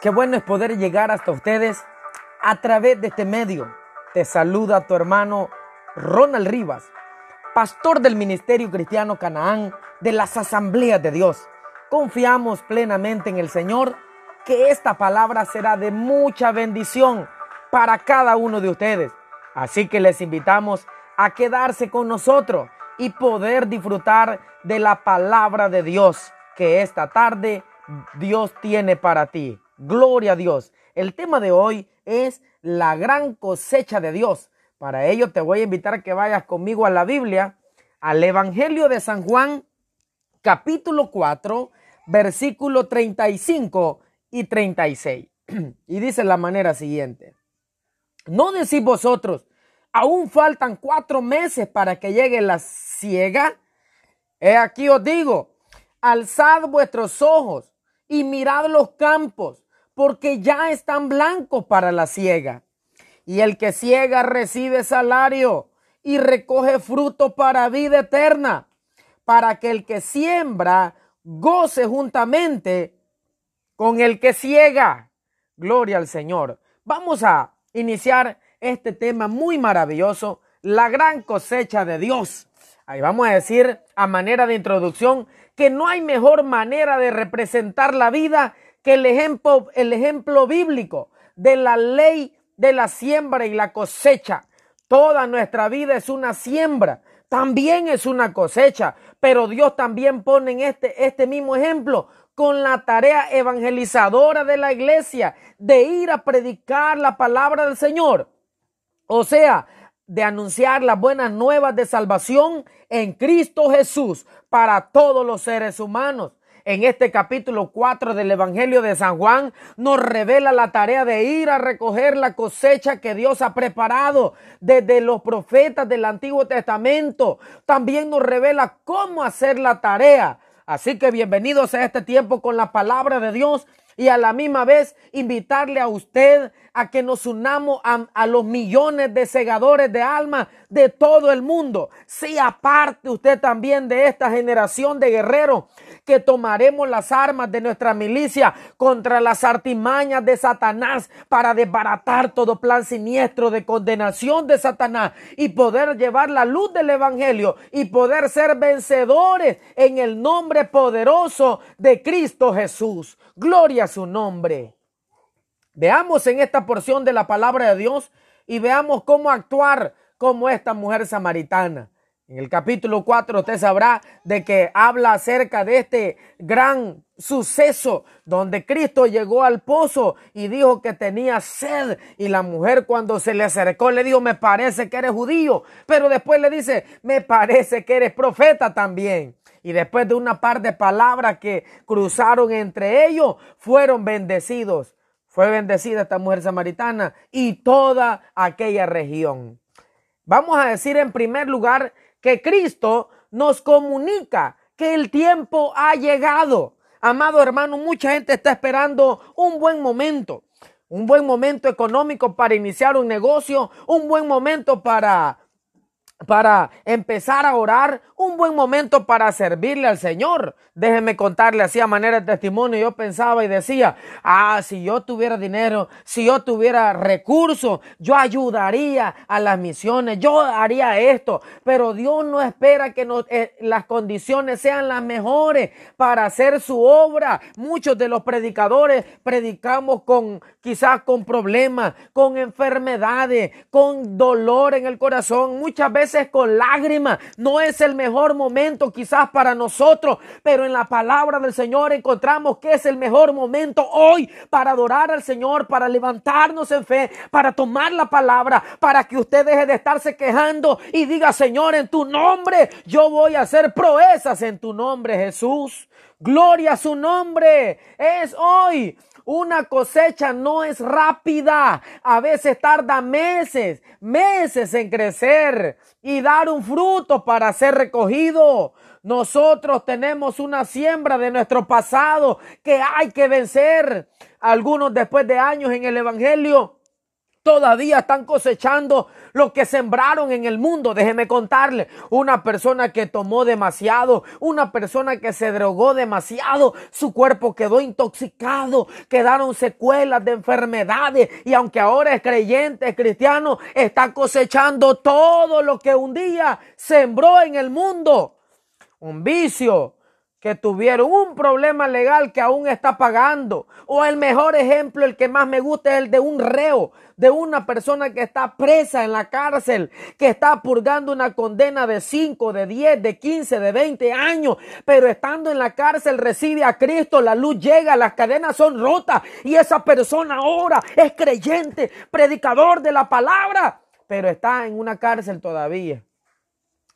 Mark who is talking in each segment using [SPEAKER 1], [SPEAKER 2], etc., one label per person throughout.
[SPEAKER 1] Qué bueno es poder llegar hasta ustedes a través de este medio. Te saluda tu hermano Ronald Rivas, pastor del Ministerio Cristiano Canaán de las Asambleas de Dios. Confiamos plenamente en el Señor que esta palabra será de mucha bendición para cada uno de ustedes. Así que les invitamos a quedarse con nosotros y poder disfrutar de la palabra de Dios que esta tarde Dios tiene para ti. Gloria a Dios. El tema de hoy es la gran cosecha de Dios. Para ello te voy a invitar a que vayas conmigo a la Biblia, al Evangelio de San Juan, capítulo 4, versículo 35 y 36. Y dice la manera siguiente. ¿No decís vosotros, aún faltan cuatro meses para que llegue la ciega? He aquí os digo, alzad vuestros ojos y mirad los campos, porque ya están blancos para la siega. Y el que ciega recibe salario y recoge fruto para vida eterna, para que el que siembra goce juntamente con el que ciega. Gloria al Señor. Vamos a iniciar este tema muy maravilloso, la gran cosecha de Dios. Ahí vamos a decir a manera de introducción que no hay mejor manera de representar la vida que el ejemplo, el ejemplo bíblico de la ley de la siembra y la cosecha. Toda nuestra vida es una siembra, también es una cosecha, pero Dios también pone en este, este mismo ejemplo con la tarea evangelizadora de la iglesia de ir a predicar la palabra del Señor. O sea, de anunciar las buenas nuevas de salvación en Cristo Jesús para todos los seres humanos en este capítulo 4 del Evangelio de San Juan nos revela la tarea de ir a recoger la cosecha que Dios ha preparado desde los profetas del Antiguo Testamento. También nos revela cómo hacer la tarea. Así que bienvenidos a este tiempo con la palabra de Dios y a la misma vez invitarle a usted a que nos unamos a, los millones de segadores de almas de todo el mundo. Sea parte usted también de esta generación de guerreros que tomaremos las armas de nuestra milicia contra las artimañas de Satanás para desbaratar todo plan siniestro de condenación de Satanás y poder llevar la luz del Evangelio y poder ser vencedores en el nombre poderoso de Cristo Jesús. Gloria a su nombre. Veamos en esta porción de la palabra de Dios y veamos cómo actuar como esta mujer samaritana. En el capítulo 4 usted sabrá de que habla acerca de este gran suceso donde Cristo llegó al pozo y dijo que tenía sed. Y la mujer cuando se le acercó le dijo me parece que eres judío pero después le dice me parece que eres profeta también y después de una par de palabras que cruzaron entre ellos fueron bendecidos. Fue bendecida esta mujer samaritana y toda aquella región. Vamos a decir en primer lugar que Cristo nos comunica que el tiempo ha llegado. Amado hermano, mucha gente está esperando un buen momento, un buen momento económico para iniciar un negocio, un buen momento para para empezar a orar, un buen momento para servirle al Señor. Déjeme contarle así a manera de testimonio. Yo pensaba y decía, ah, si yo tuviera dinero, si yo tuviera recursos, yo ayudaría a las misiones, yo haría esto. Pero Dios no espera que eh, las condiciones sean las mejores para hacer su obra. Muchos de los predicadores predicamos con quizás con problemas, con enfermedades, con dolor en el corazón. Muchas veces con lágrimas. No es el mejor momento quizás para nosotros, pero en la palabra del Señor encontramos que es el mejor momento hoy para adorar al Señor, para levantarnos en fe, para tomar la palabra, para que usted deje de estarse quejando y diga, Señor, en tu nombre yo voy a hacer proezas en tu nombre, Jesús. Gloria a su nombre. Es hoy. Una cosecha no es rápida, a veces tarda meses, meses en crecer y dar un fruto para ser recogido. Nosotros tenemos una siembra de nuestro pasado que hay que vencer. Algunos después de años en el Evangelio todavía están cosechando lo que sembraron en el mundo. Déjeme contarle, una persona que tomó demasiado, una persona que se drogó demasiado, su cuerpo quedó intoxicado, quedaron secuelas de enfermedades y aunque ahora es creyente, es cristiano, está cosechando todo lo que un día sembró en el mundo. Un vicio, que tuvieron un problema legal que aún está pagando. O el mejor ejemplo, el que más me gusta, es el de un reo, de una persona que está presa en la cárcel, que está purgando una condena de 5, de 10, de 15, de 20 años, pero estando en la cárcel recibe a Cristo, la luz llega, las cadenas son rotas. Y esa persona ahora es creyente, predicador de la palabra, pero está en una cárcel todavía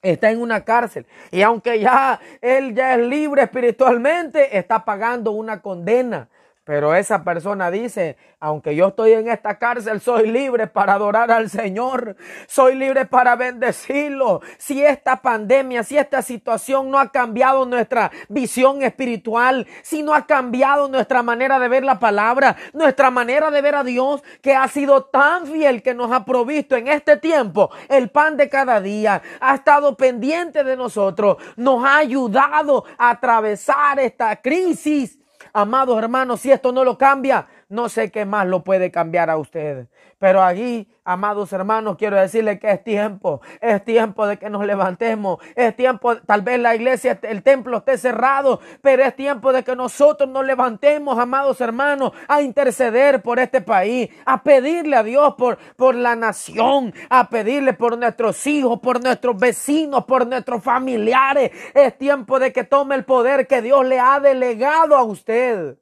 [SPEAKER 1] está en una cárcel y aunque ya él ya es libre espiritualmente, está pagando una condena. Pero esa persona dice, aunque yo estoy en esta cárcel, soy libre para adorar al Señor, soy libre para bendecirlo. Si esta pandemia, si esta situación no ha cambiado nuestra visión espiritual, si no ha cambiado nuestra manera de ver la palabra, nuestra manera de ver a Dios, que ha sido tan fiel que nos ha provisto en este tiempo el pan de cada día, ha estado pendiente de nosotros, nos ha ayudado a atravesar esta crisis Amados hermanos, si esto no lo cambia, no sé qué más lo puede cambiar a usted. Pero allí, amados hermanos, quiero decirle que es tiempo, es tiempo de que nos levantemos, es tiempo, tal vez la iglesia, el templo esté cerrado, pero es tiempo de que nosotros nos levantemos, amados hermanos, a interceder por este país, a pedirle a Dios por, por la nación, a pedirle por nuestros hijos, por nuestros vecinos, por nuestros familiares. Es tiempo de que tome el poder que Dios le ha delegado a usted.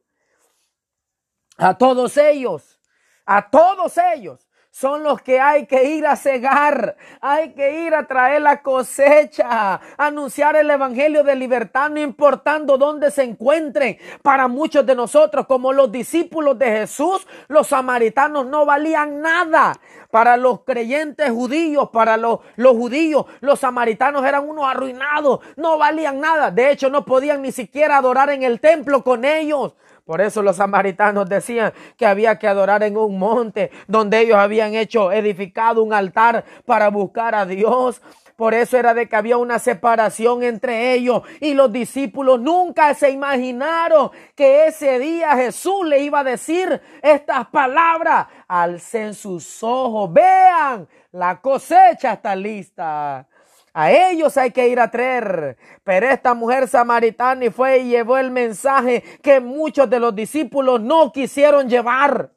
[SPEAKER 1] A todos ellos, a todos ellos son los que hay que ir a cegar, hay que ir a traer la cosecha, anunciar el evangelio de libertad, no importando dónde se encuentren. Para muchos de nosotros, como los discípulos de Jesús, los samaritanos no valían nada. Para los creyentes judíos, para los, judíos, los samaritanos eran unos arruinados, no valían nada. De hecho, no podían ni siquiera adorar en el templo con ellos. Por eso los samaritanos decían que había que adorar en un monte donde ellos habían hecho edificado un altar para buscar a Dios. Por eso era de que había una separación entre ellos y los discípulos nunca se imaginaron que ese día Jesús le iba a decir estas palabras. Alcen sus ojos, vean, la cosecha está lista. A ellos hay que ir a traer. Pero esta mujer samaritana fue y llevó el mensaje que muchos de los discípulos no quisieron llevar.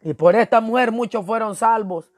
[SPEAKER 1] Y por esta mujer muchos fueron salvos.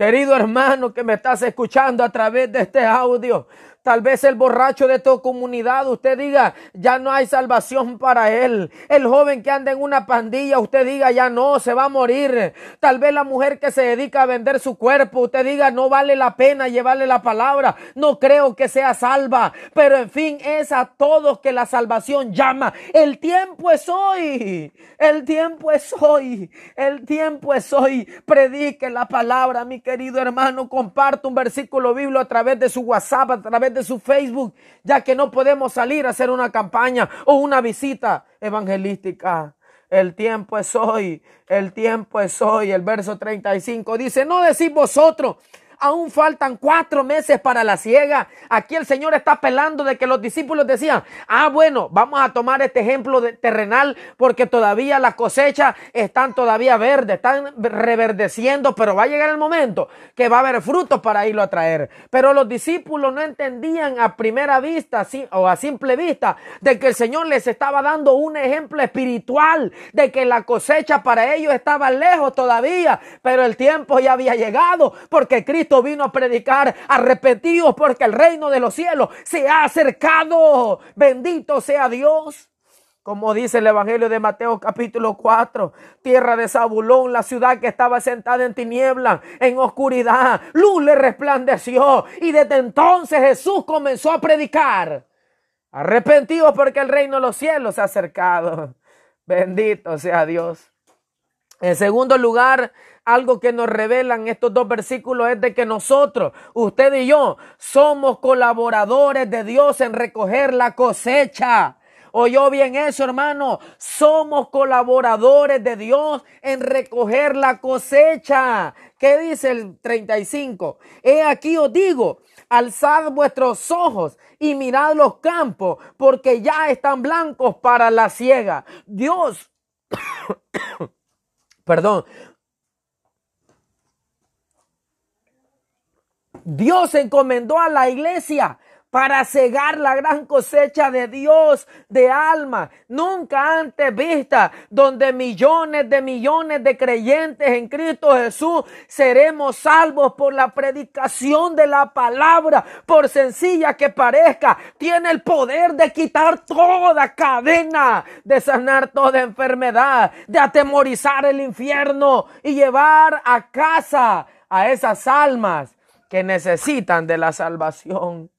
[SPEAKER 1] Querido hermano que me estás escuchando a través de este audio, Tal vez el borracho de tu comunidad, usted diga, ya no hay salvación para él. El joven que anda en una pandilla, usted diga, ya no, se va a morir. Tal vez la mujer que se dedica a vender su cuerpo, usted diga, no vale la pena llevarle la palabra. No creo que sea salva. Pero en fin, es a todos que la salvación llama. El tiempo es hoy. El tiempo es hoy. El tiempo es hoy. Predique la palabra, mi querido hermano. Comparte un versículo bíblico a través de su WhatsApp, a través de su Facebook, ya que no podemos salir a hacer una campaña o una visita evangelística. El tiempo es hoy, el tiempo es hoy. El verso 35 dice, no decís vosotros, aún faltan cuatro meses para la ciega. Aquí el Señor está apelando de que los discípulos decían, ah, bueno, vamos a tomar este ejemplo de terrenal porque todavía las cosechas están todavía verdes, están reverdeciendo, pero va a llegar el momento que va a haber frutos para irlo a traer. Pero los discípulos no entendían a primera vista o a simple vista de que el Señor les estaba dando un ejemplo espiritual de que la cosecha para ellos estaba lejos todavía, pero el tiempo ya había llegado porque Cristo vino a predicar, arrepentidos porque el reino de los cielos se ha acercado. Bendito sea Dios. Como dice el Evangelio de Mateo capítulo 4, tierra de Zabulón, la ciudad que estaba sentada en tiniebla, en oscuridad, luz le resplandeció y desde entonces Jesús comenzó a predicar. Arrepentidos porque el reino de los cielos se ha acercado. Bendito sea Dios. En segundo lugar, algo que nos revelan estos dos versículos es de que nosotros, usted y yo, somos colaboradores de Dios en recoger la cosecha. Oyó bien eso, hermano. Somos colaboradores de Dios en recoger la cosecha. ¿Qué dice el 35? He aquí os digo, alzad vuestros ojos y mirad los campos, porque ya están blancos para la siega. Dios, perdón, Dios encomendó a la iglesia para cegar la gran cosecha de Dios de alma, nunca antes vista, donde millones de millones de creyentes en Cristo Jesús seremos salvos por la predicación de la palabra, por sencilla que parezca, tiene el poder de quitar toda cadena, de sanar toda enfermedad, de atemorizar el infierno y llevar a casa a esas almas que necesitan de la salvación.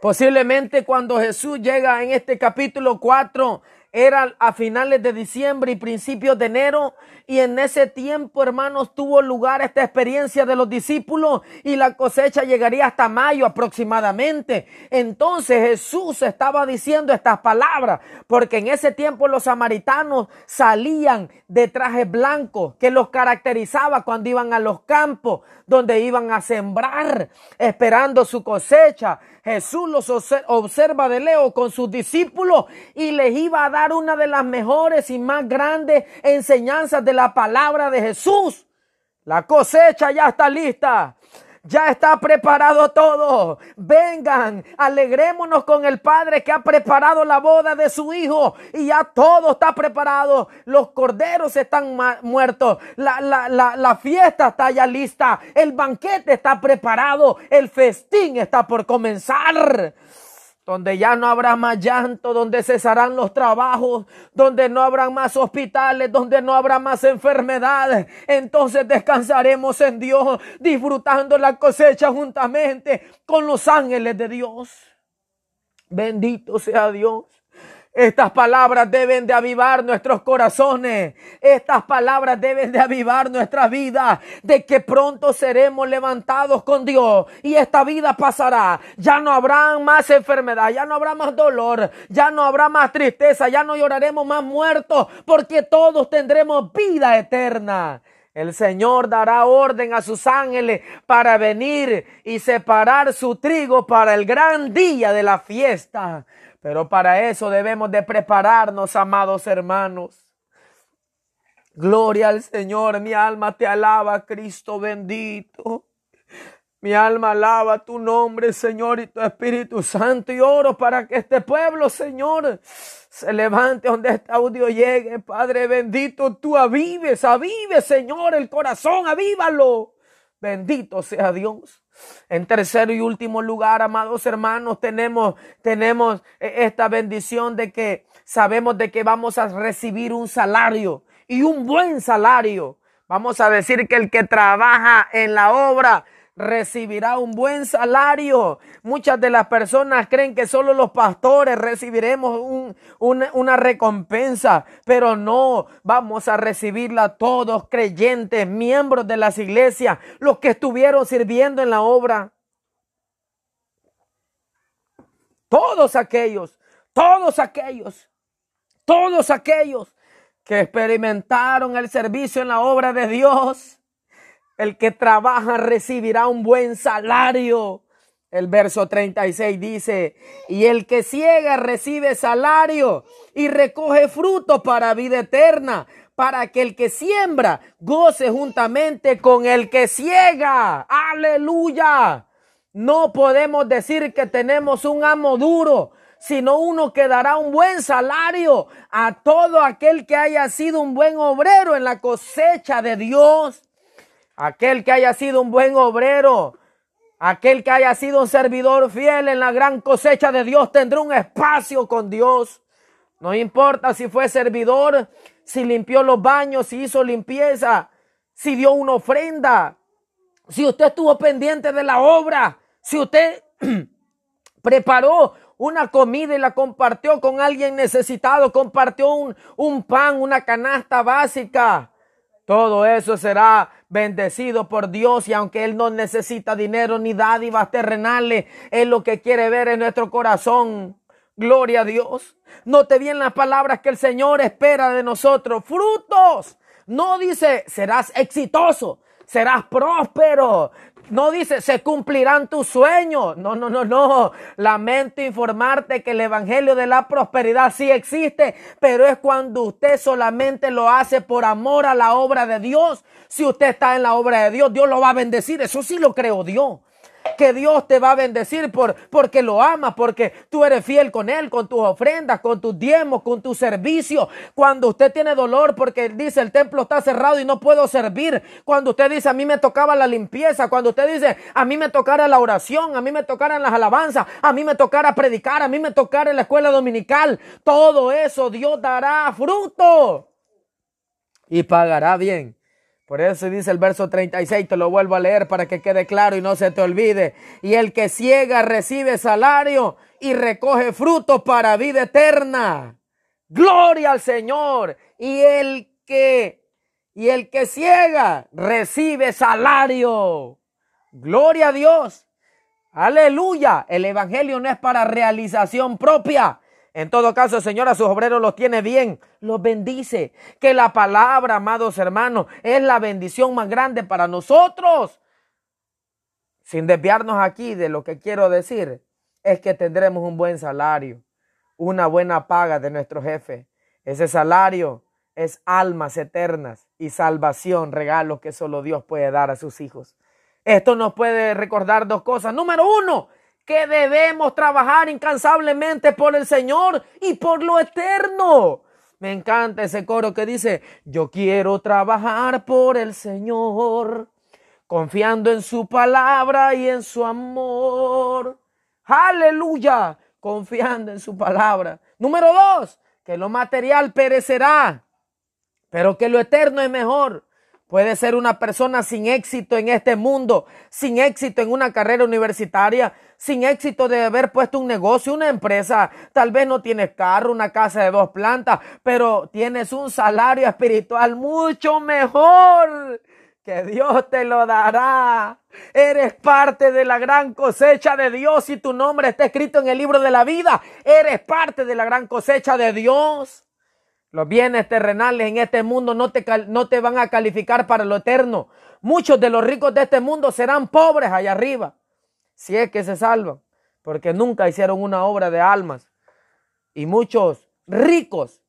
[SPEAKER 1] Posiblemente cuando Jesús llega en este capítulo 4, era a finales de diciembre y principios de enero. Y en ese tiempo, hermanos, tuvo lugar esta experiencia de los discípulos y la cosecha llegaría hasta mayo aproximadamente. Entonces Jesús estaba diciendo estas palabras, porque en ese tiempo los samaritanos salían de trajes blancos que los caracterizaba cuando iban a los campos, donde iban a sembrar, esperando su cosecha. Jesús los observa de lejos con sus discípulos y les iba a dar una de las mejores y más grandes enseñanzas de la palabra de Jesús. La cosecha ya está lista. Ya está preparado todo. Vengan, alegrémonos con el Padre que ha preparado la boda de su Hijo y ya todo está preparado. Los corderos están muertos. La, la, la, la fiesta está ya lista. El banquete está preparado. El festín está por comenzar donde ya no habrá más llanto, donde cesarán los trabajos, donde no habrá más hospitales, donde no habrá más enfermedades. Entonces descansaremos en Dios, disfrutando la cosecha juntamente con los ángeles de Dios. Bendito sea Dios. Estas palabras deben de avivar nuestros corazones. Estas palabras deben de avivar nuestra vida. De que pronto seremos levantados con Dios. Y esta vida pasará. Ya no habrá más enfermedad. Ya no habrá más dolor. Ya no habrá más tristeza. Ya no lloraremos más muertos. Porque todos tendremos vida eterna. El Señor dará orden a sus ángeles para venir y separar su trigo para el gran día de la fiesta. Pero para eso debemos de prepararnos, amados hermanos. Gloria al Señor, mi alma te alaba, Cristo bendito. Mi alma alaba tu nombre, Señor, y tu Espíritu Santo. Y oro para que este pueblo, Señor, se levante donde este audio llegue. Padre bendito, tú avives, avives, Señor, el corazón, avívalo. Bendito sea Dios. En tercer y último lugar, amados hermanos, tenemos, tenemos eh, esta bendición de que sabemos de que vamos a recibir un salario y un buen salario. Vamos a decir que el que trabaja en la obra recibirá un buen salario. Muchas de las personas creen que solo los pastores recibiremos una, recompensa, pero no, vamos a recibirla todos creyentes, miembros de las iglesias, los que estuvieron sirviendo en la obra. Todos aquellos, todos aquellos, todos aquellos que experimentaron el servicio en la obra de Dios el que trabaja recibirá un buen salario. El verso 36 dice, y el que ciega recibe salario y recoge fruto para vida eterna, para que el que siembra goce juntamente con el que ciega. Aleluya. No podemos decir que tenemos un amo duro, sino uno que dará un buen salario a todo aquel que haya sido un buen obrero en la cosecha de Dios. Aquel que haya sido un buen obrero, aquel que haya sido un servidor fiel en la gran cosecha de Dios tendrá un espacio con Dios. No importa si fue servidor, si limpió los baños, si hizo limpieza, si dio una ofrenda, si usted estuvo pendiente de la obra, si usted preparó una comida y la compartió con alguien necesitado, compartió un, un pan, una canasta básica. Todo eso será bendecido por Dios y aunque Él no necesita dinero ni dádivas terrenales, Él lo que quiere ver en nuestro corazón. Gloria a Dios. Note bien las palabras que el Señor espera de nosotros. Frutos. No dice serás exitoso, serás próspero. No dice se cumplirán tus sueños. No, no, no, no. Lamento informarte que el Evangelio de la prosperidad sí existe, pero es cuando usted solamente lo hace por amor a la obra de Dios. Si usted está en la obra de Dios, Dios lo va a bendecir. Eso sí lo creo Dios que Dios te va a bendecir por, porque lo ama, porque tú eres fiel con Él, con tus ofrendas, con tus diezmos, con tu servicio. Cuando usted tiene dolor porque dice el templo está cerrado y no puedo servir. Cuando usted dice a mí me tocaba la limpieza. Cuando usted dice a mí me tocara la oración, a mí me tocaran las alabanzas, a mí me tocara predicar, a mí me tocara la escuela dominical. Todo eso Dios dará fruto y pagará bien. Por eso dice el verso 36, te lo vuelvo a leer para que quede claro y no se te olvide. Y el que ciega recibe salario y recoge fruto para vida eterna. Gloria al Señor. Y el que, y el que ciega recibe salario. Gloria a Dios. Aleluya. El Evangelio no es para realización propia. En todo caso, Señor, sus obreros los tiene bien, los bendice. Que la palabra, amados hermanos, es la bendición más grande para nosotros. Sin desviarnos aquí de lo que quiero decir, es que tendremos un buen salario, una buena paga de nuestro jefe. Ese salario es almas eternas y salvación, regalos que solo Dios puede dar a sus hijos. Esto nos puede recordar dos cosas. Número uno, que debemos trabajar incansablemente por el Señor y por lo eterno. Me encanta ese coro que dice, yo quiero trabajar por el Señor, confiando en su palabra y en su amor. Aleluya, confiando en su palabra. Número dos, que lo material perecerá, pero que lo eterno es mejor. Puede ser una persona sin éxito en este mundo, sin éxito en una carrera universitaria, sin éxito de haber puesto un negocio, una empresa. Tal vez no tienes carro, una casa de dos plantas, pero tienes un salario espiritual mucho mejor que Dios te lo dará. Eres parte de la gran cosecha de Dios y tu nombre está escrito en el libro de la vida. Eres parte de la gran cosecha de Dios. Los bienes terrenales en este mundo no te, no te van a calificar para lo eterno. Muchos de los ricos de este mundo serán pobres allá arriba, si es que se salvan, porque nunca hicieron una obra de almas. Y muchos ricos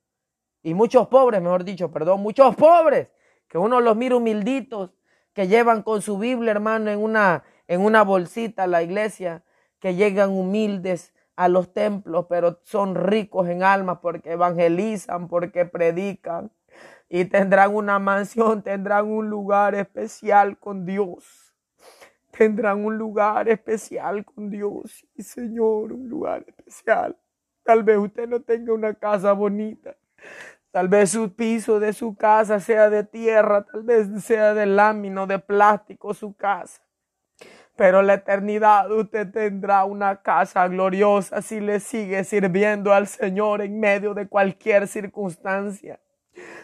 [SPEAKER 1] y muchos pobres, mejor dicho, perdón, muchos pobres, que uno los mira humilditos, que llevan con su Biblia, hermano, en una, en una bolsita a la iglesia, que llegan humildes a los templos, pero son ricos en alma porque evangelizan, porque predican y tendrán una mansión, tendrán un lugar especial con Dios. Tendrán un lugar especial con Dios. Y Señor, un lugar especial. Tal vez usted no tenga una casa bonita. Tal vez su piso de su casa sea de tierra, tal vez sea de lámina de plástico su casa. Pero la eternidad usted tendrá una casa gloriosa si le sigue sirviendo al Señor en medio de cualquier circunstancia.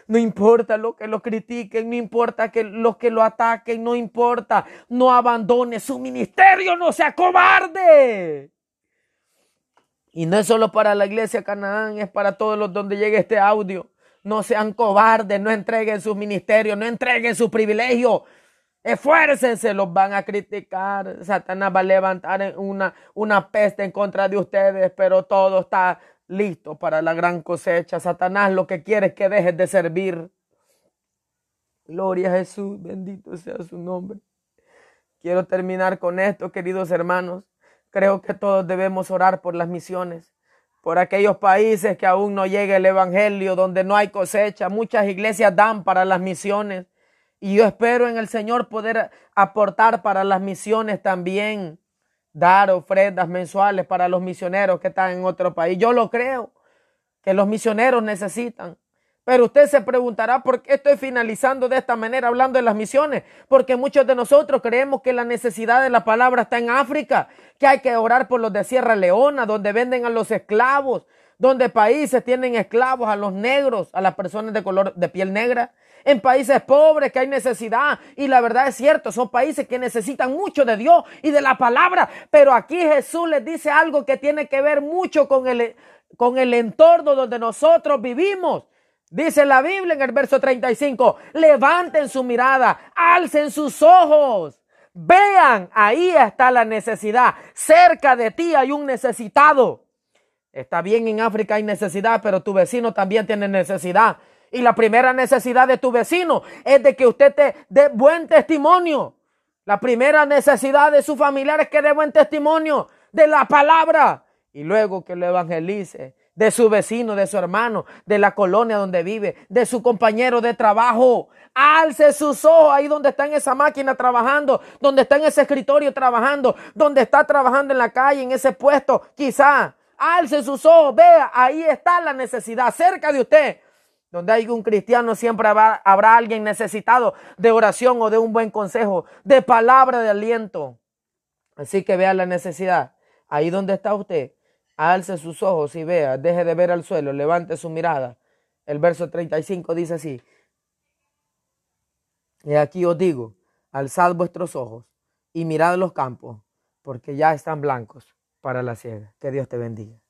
[SPEAKER 1] No importa lo que lo critiquen, no importa que los que lo ataquen, no importa. No abandone su ministerio, no sea cobarde. Y no es solo para la iglesia Canaán, es para todos los donde llegue este audio. No sean cobardes, no entreguen sus ministerios, no entreguen su privilegio. Esfuércense, los van a criticar. Satanás va a levantar una, una peste en contra de ustedes, pero todo está listo para la gran cosecha. Satanás lo que quiere es que dejes de servir. Gloria a Jesús, bendito sea su nombre. Quiero terminar con esto, queridos hermanos. Creo que todos debemos orar por las misiones, por aquellos países que aún no llega el Evangelio, donde no hay cosecha. Muchas iglesias dan para las misiones y yo espero en el Señor poder aportar para las misiones también, dar ofrendas mensuales para los misioneros que están en otro país. Yo lo creo, que los misioneros necesitan. Pero usted se preguntará por qué estoy finalizando de esta manera hablando de las misiones. Porque muchos de nosotros creemos que la necesidad de la palabra está en África, que hay que orar por los de Sierra Leona, donde venden a los esclavos, donde países tienen esclavos a los negros, a las personas de color de piel negra, en países pobres que hay necesidad. Y la verdad es cierto, son países que necesitan mucho de Dios y de la palabra. Pero aquí Jesús les dice algo que tiene que ver mucho con el, con el entorno donde nosotros vivimos. Dice la Biblia en el verso 35, levanten su mirada, alcen sus ojos. Vean, ahí está la necesidad. Cerca de ti hay un necesitado. Está bien, en África hay necesidad, pero tu vecino también tiene necesidad. Y la primera necesidad de tu vecino es de que usted te dé buen testimonio. La primera necesidad de su familiar es que dé buen testimonio de la palabra. Y luego que lo evangelice de su vecino, de su hermano, de la colonia donde vive, de su compañero de trabajo. Alce sus ojos ahí donde está en esa máquina trabajando, donde está en ese escritorio trabajando, donde está trabajando en la calle, en ese puesto, quizá. Alce sus ojos, vea, ahí está la necesidad cerca de usted. Donde hay un cristiano siempre habrá, alguien necesitado de oración o de un buen consejo, de palabra de aliento. Así que vea la necesidad. Ahí donde está usted, alce sus ojos y vea, deje de ver al suelo, levante su mirada. El verso 35 dice así. Y aquí os digo, alzad vuestros ojos y mirad los campos, porque ya están blancos para la siega. Que Dios te bendiga.